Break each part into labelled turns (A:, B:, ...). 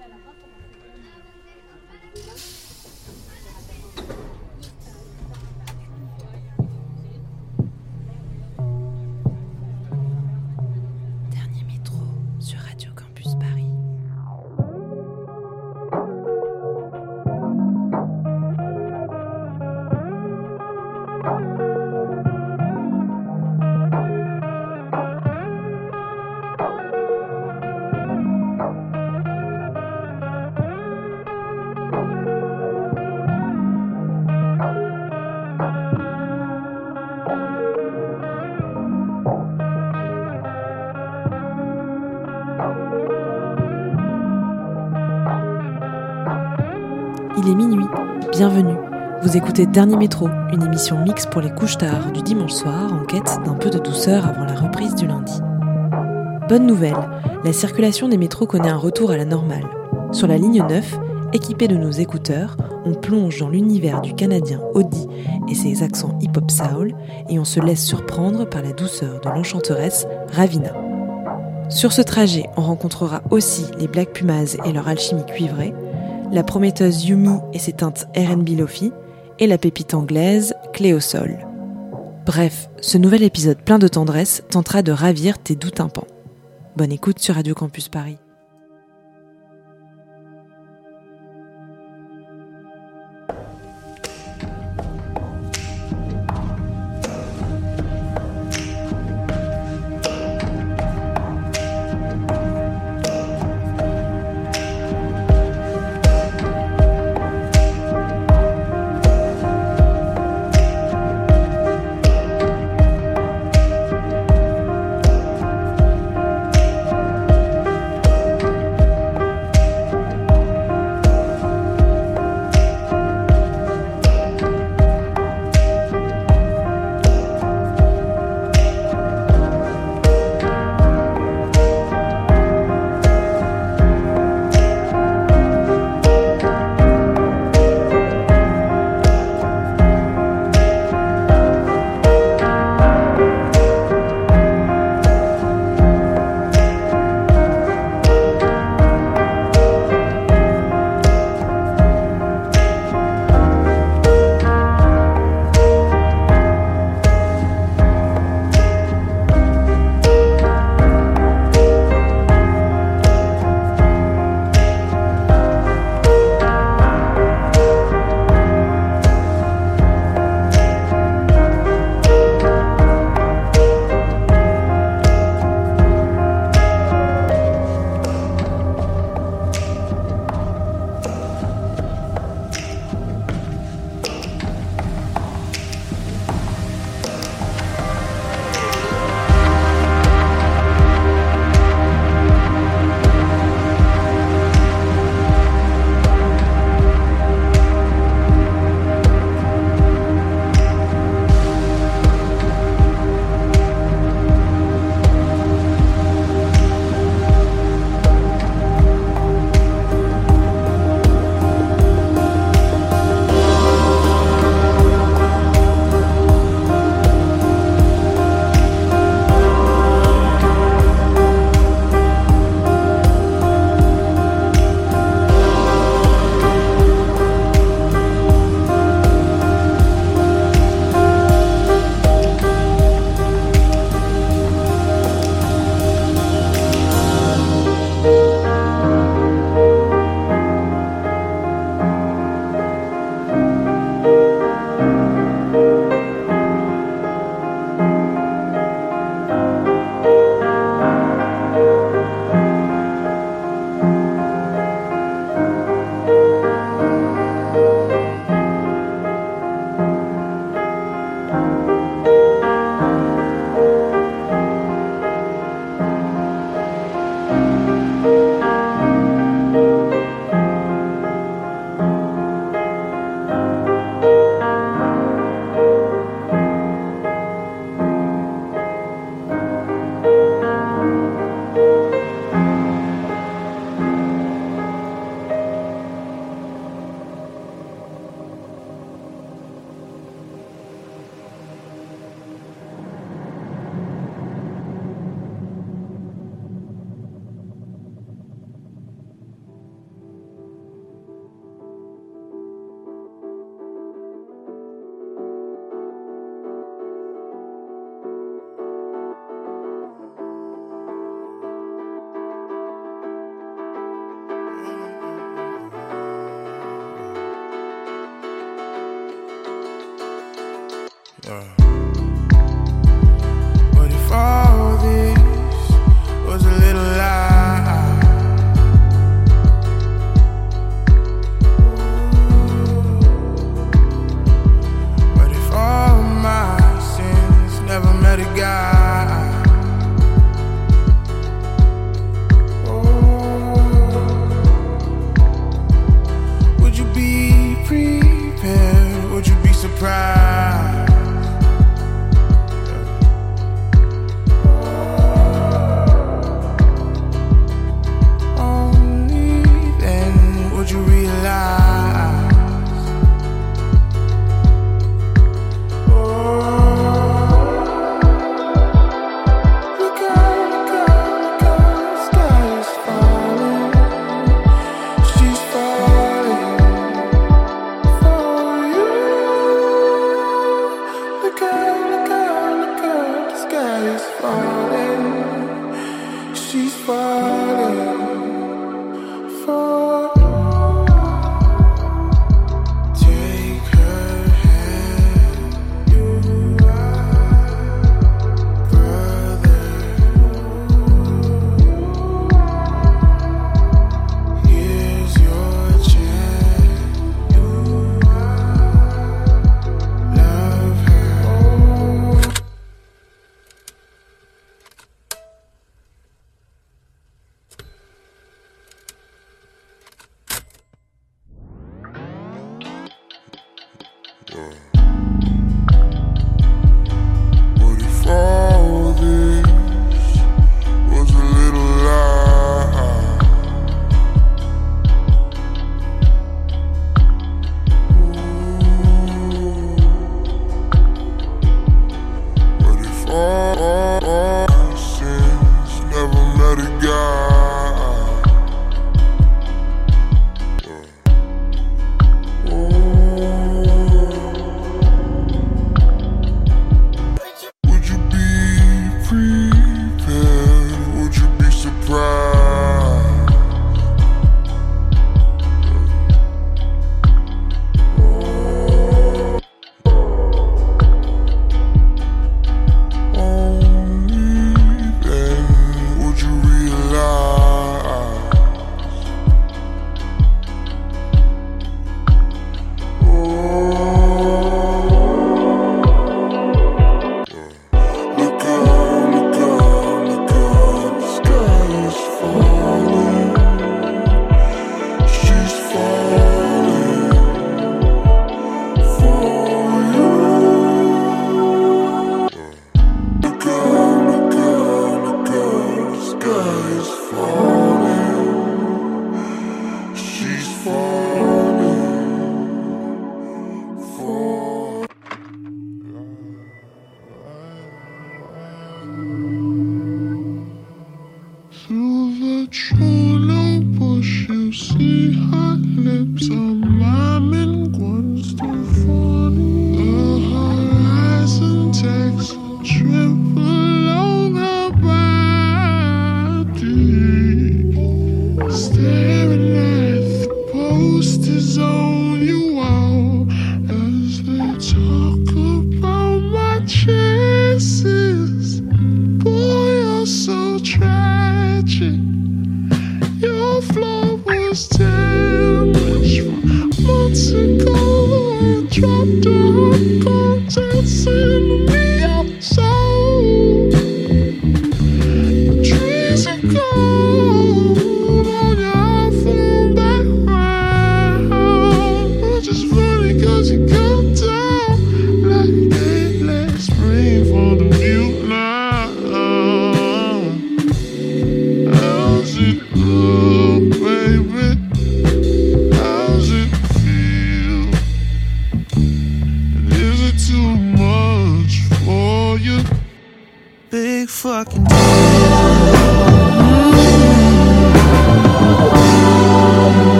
A: Dernier écoutez Dernier Métro, une émission mix pour les couches tard du dimanche soir en quête d'un peu de douceur avant la reprise du lundi. Bonne nouvelle, la circulation des métros connaît un retour à la normale. Sur la ligne 9, équipée de nos écouteurs, on plonge dans l'univers du Canadien Audi et ses accents hip-hop soul et on se laisse surprendre par la douceur de l'enchanteresse Ravina. Sur ce trajet, on rencontrera aussi les Black Pumas et leur alchimie cuivrée, la prometteuse Yumi et ses teintes R&B Lofi, et la pépite anglaise Cléosol. Bref, ce nouvel épisode plein de tendresse tentera de ravir tes doux tympans. Bonne écoute sur Radio Campus Paris.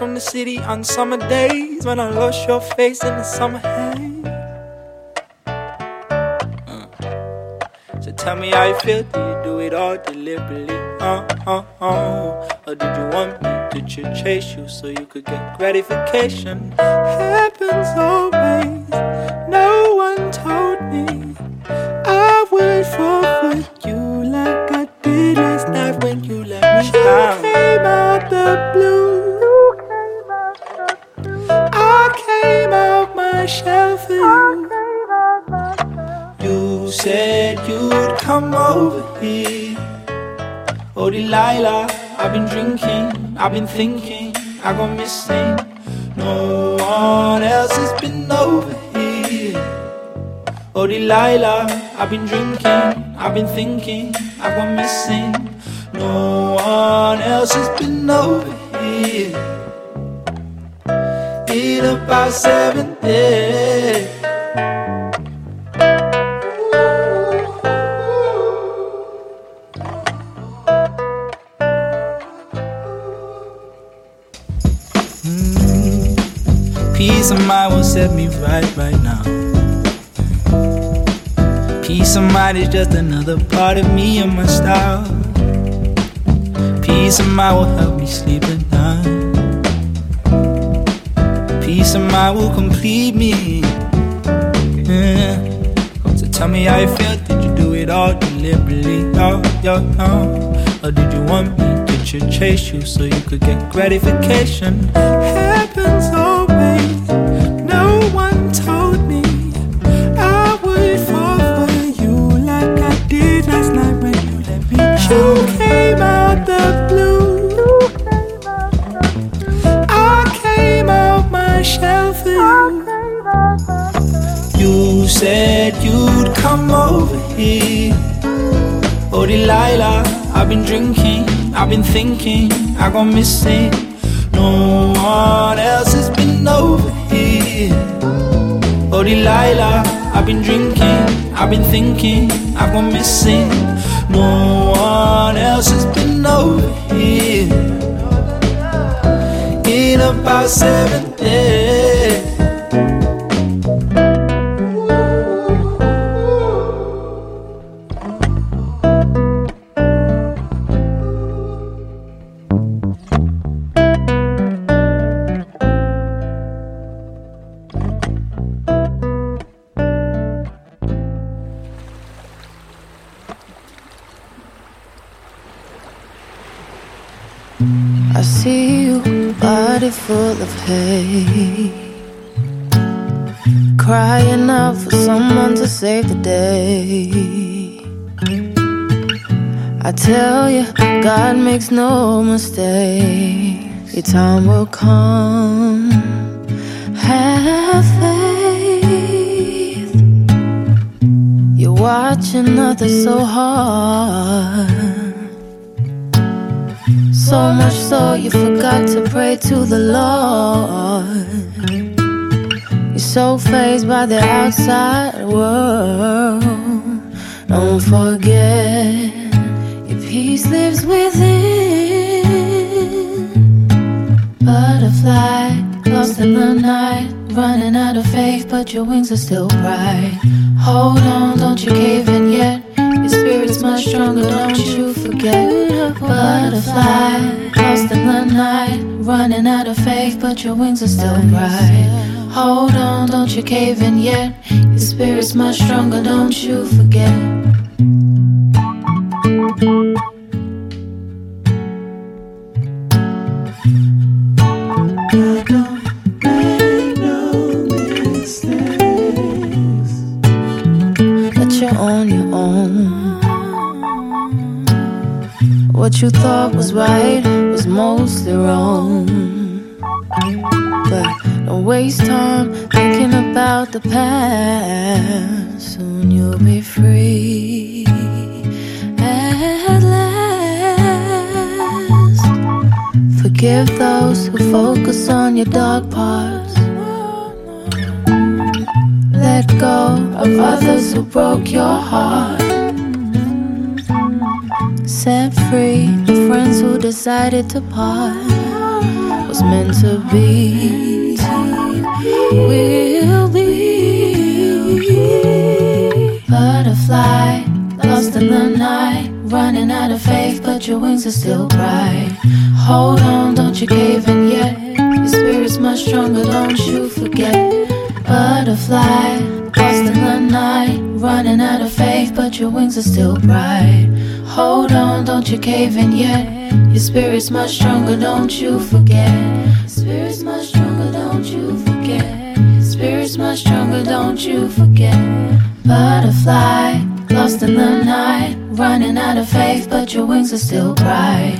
B: From the city on summer days when I lost your face in the summer haze. Uh. So tell me how you feel. Do you do it all deliberately? Uh, uh, uh. Or did you want me to ch- chase you so you could get gratification? Happens always. Thinking, I go missing. No one else has been over here. Oh, Delilah, I've been drinking, I've been thinking, I go missing. No one else has been over here in about seven Peace of mind will set me right right now. Peace of mind is just another part of me and my style. Peace of mind will help me sleep at night peace of mind will complete me. Yeah. So tell me how you felt. Did you do it all deliberately? Oh, yo, no. Or did you want me to chase you so you could get gratification? Happens. Come over here. Oh, Delilah, I've been drinking, I've been thinking, I gone missing. No one else has been over here. Oh, Delilah, I've been drinking, I've been thinking, I gone missing. No one else has been over here in about seven
C: Crying out for someone to save the day. I tell you, God makes no mistake. Your time will come. Have faith. You're watching others so hard. So much so you forgot to pray to the Lord. So fazed by the outside world. Don't forget your peace lives within. Butterfly, lost in the night, running out of faith, but your wings are still bright. Hold on, don't you cave in yet. Your spirit's much stronger, don't you forget. Butterfly, lost in the night, running out of faith, but your wings are still bright. Hold on, don't you cave in yet. Your spirit's much stronger, don't you forget. that you're on your own. What you thought was right was mostly wrong. Waste time thinking about the past. Soon you'll be free at last. Forgive those who focus on your dark parts. Let go of others who broke your heart. Set free the friends who decided to part. Was meant to be, will be. Butterfly, lost in the night, running out of faith, but your wings are still bright. Hold on, don't you cave in yet. Your spirit's much stronger, don't you forget. Butterfly, lost in the night, running out of faith, but your wings are still bright. Hold on, don't you cave in yet. Your spirit's much stronger, don't you forget. Spirit's much stronger, much stronger, don't you forget. Butterfly, lost in the night, running out of faith, but your wings are still bright.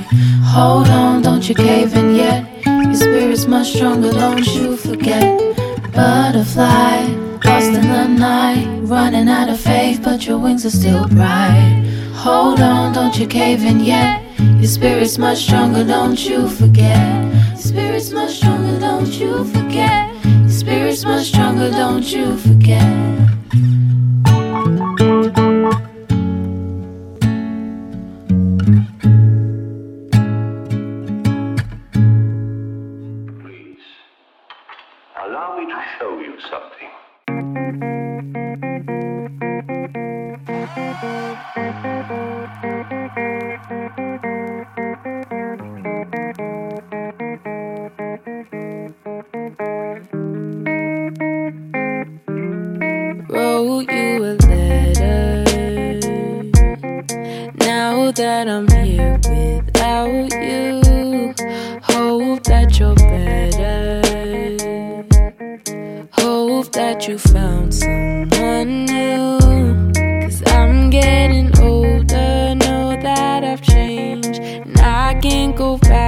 C: Hold on, don't you cave in yet. Your spirit's much stronger, don't you forget. Butterfly, lost in the night, running out of faith, but your wings are still bright. Hold on, don't you cave in yet. Your spirit's much stronger, don't you forget. Your spirit's much stronger, don't you forget. Much stronger, don't you forget. I can't go back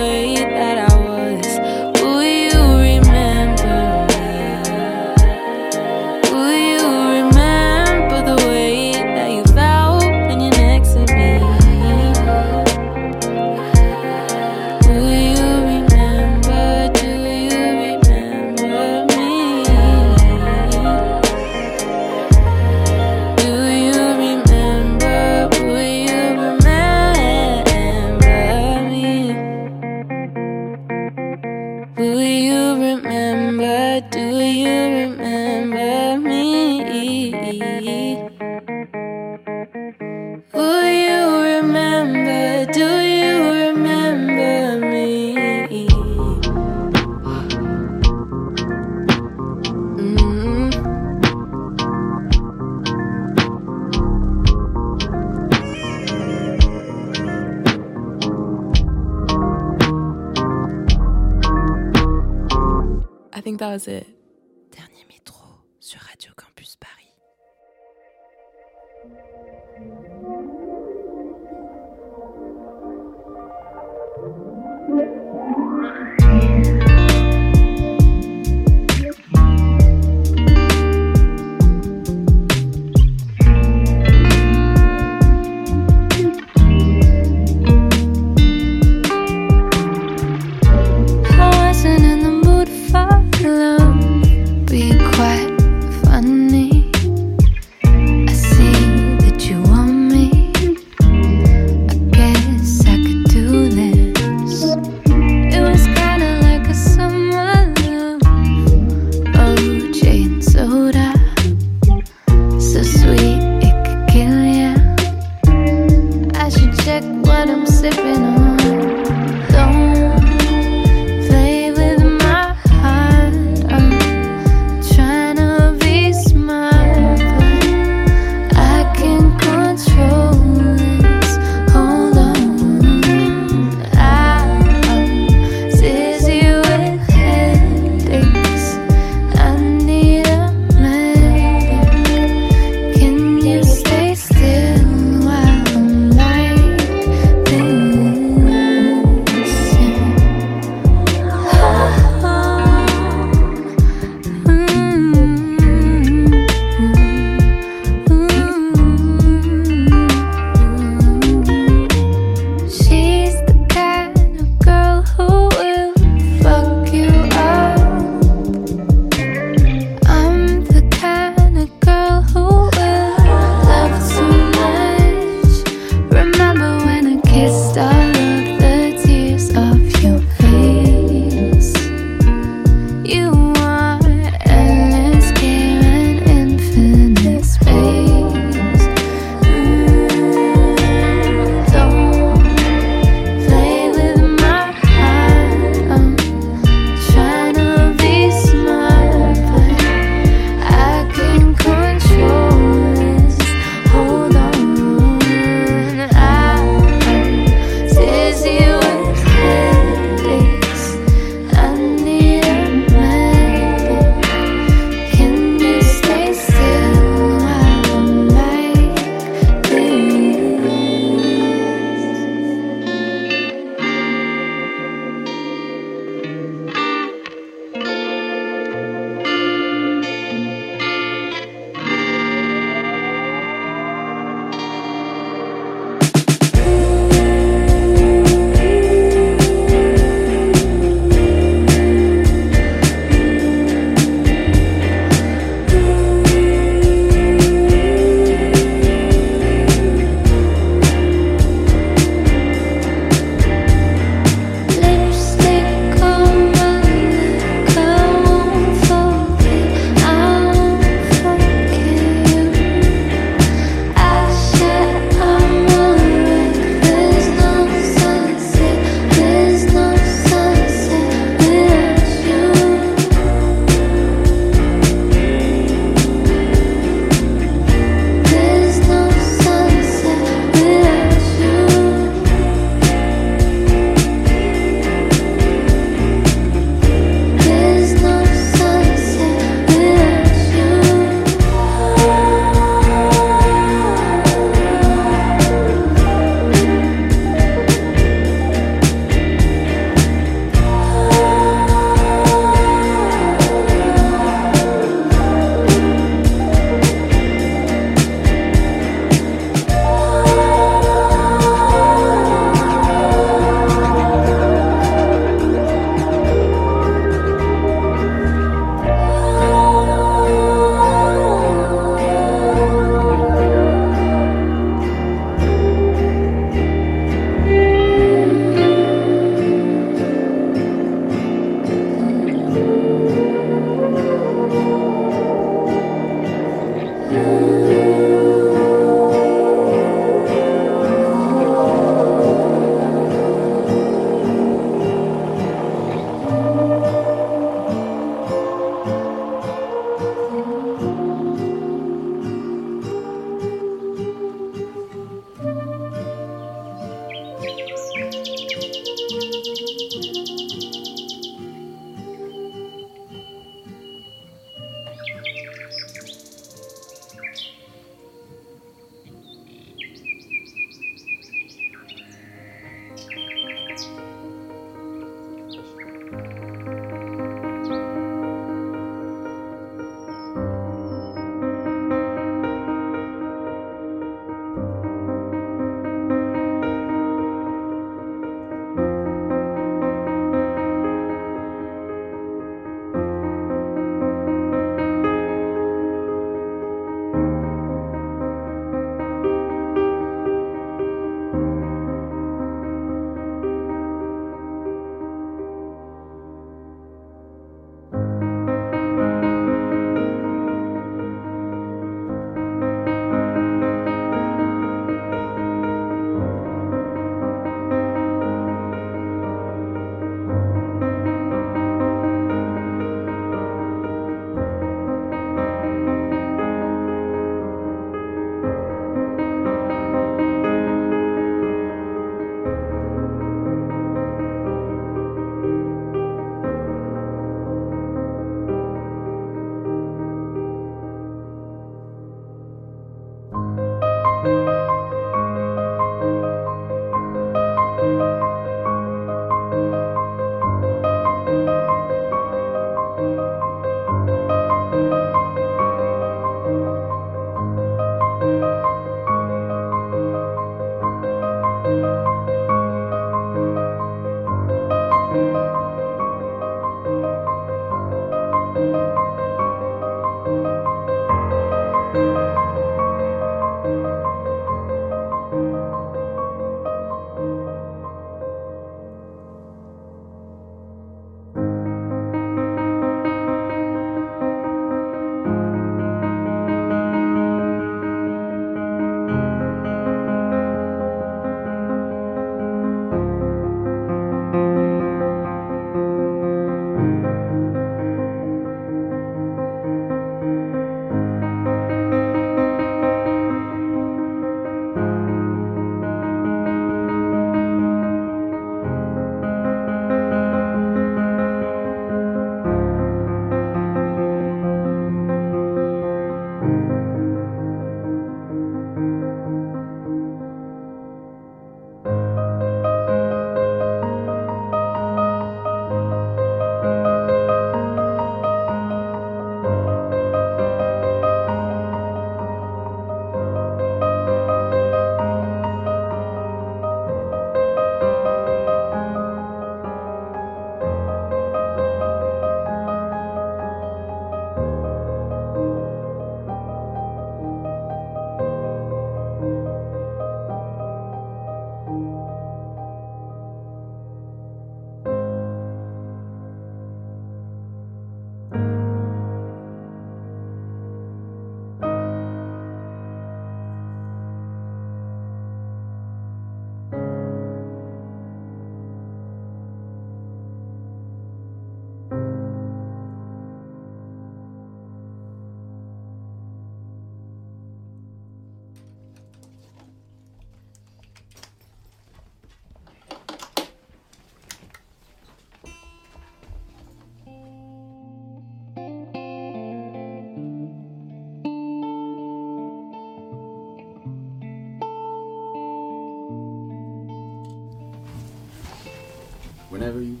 D: whenever you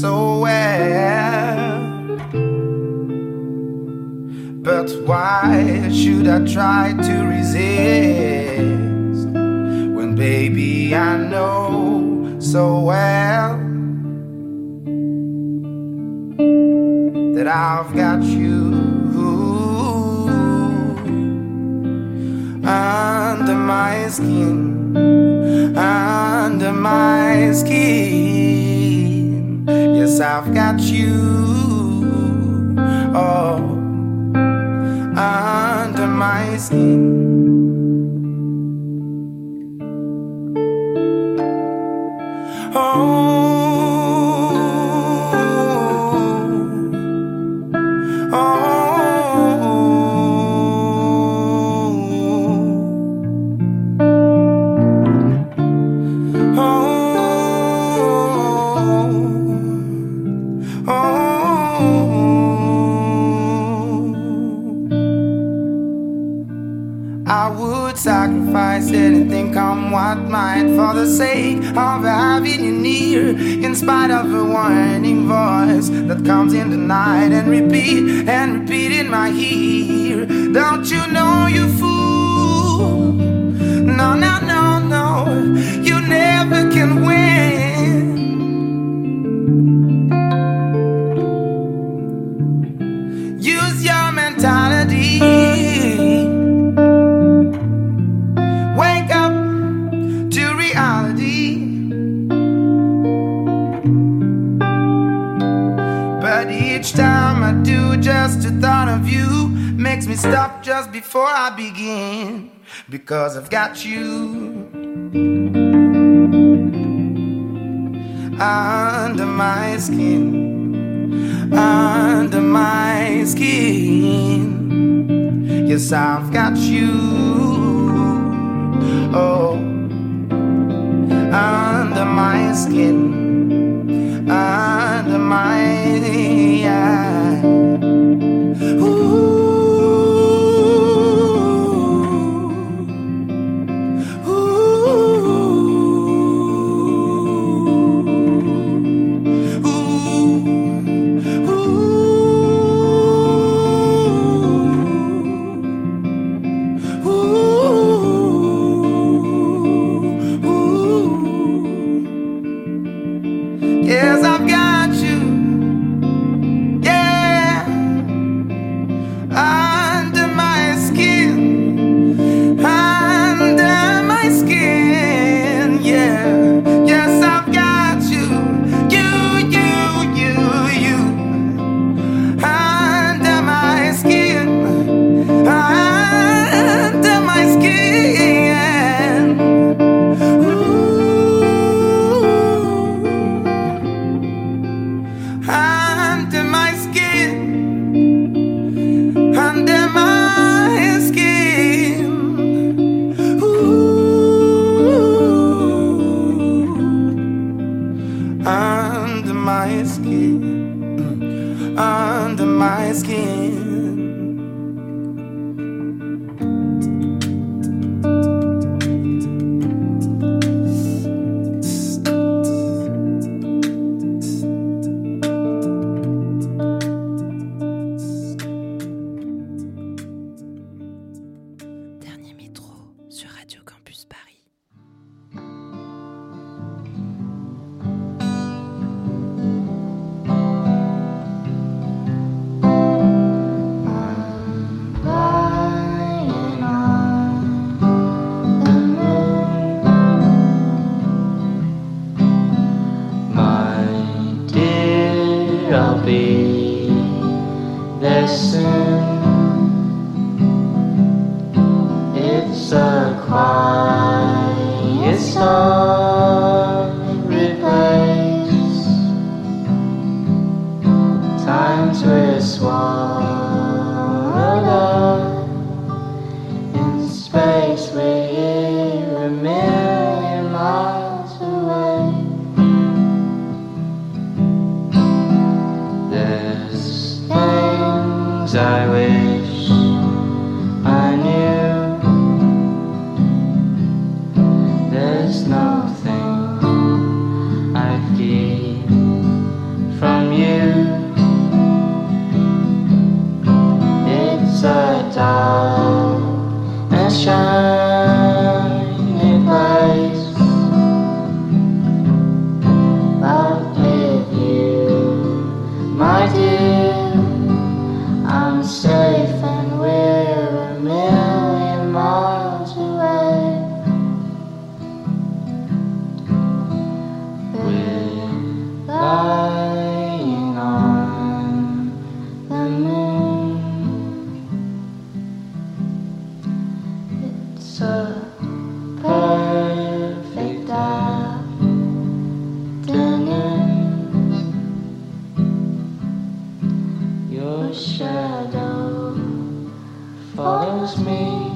E: so well. But why should I try to resist when, baby, I know so well that I've got you under my skin, under my skin. Yes, I've got you. Oh, under my skin. For the sake of having you near. In spite of a warning voice that comes in the night and repeat and repeat in my ear. Don't you know, you fool? No, no, no, no, you never can win. Stop just before I begin. Because I've got you under my skin, under my skin. Yes, I've got you. Oh, under my skin,
D: shadow follows me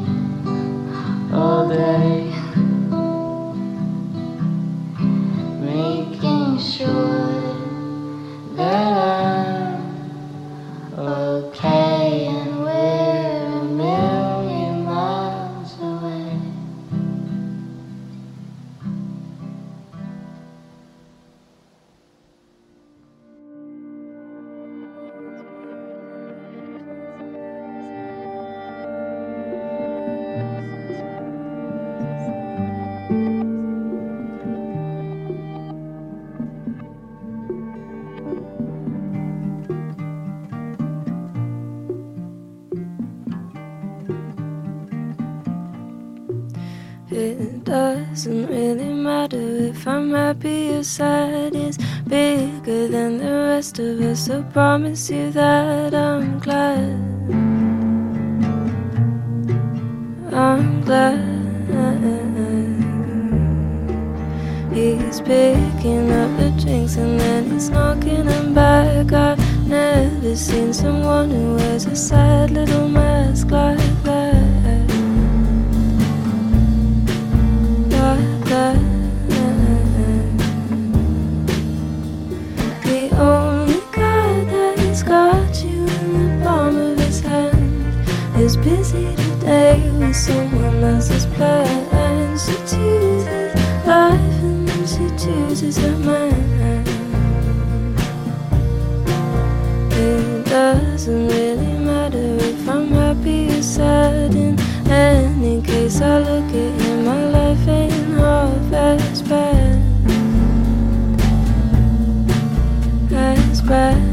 F: promise you that as bad.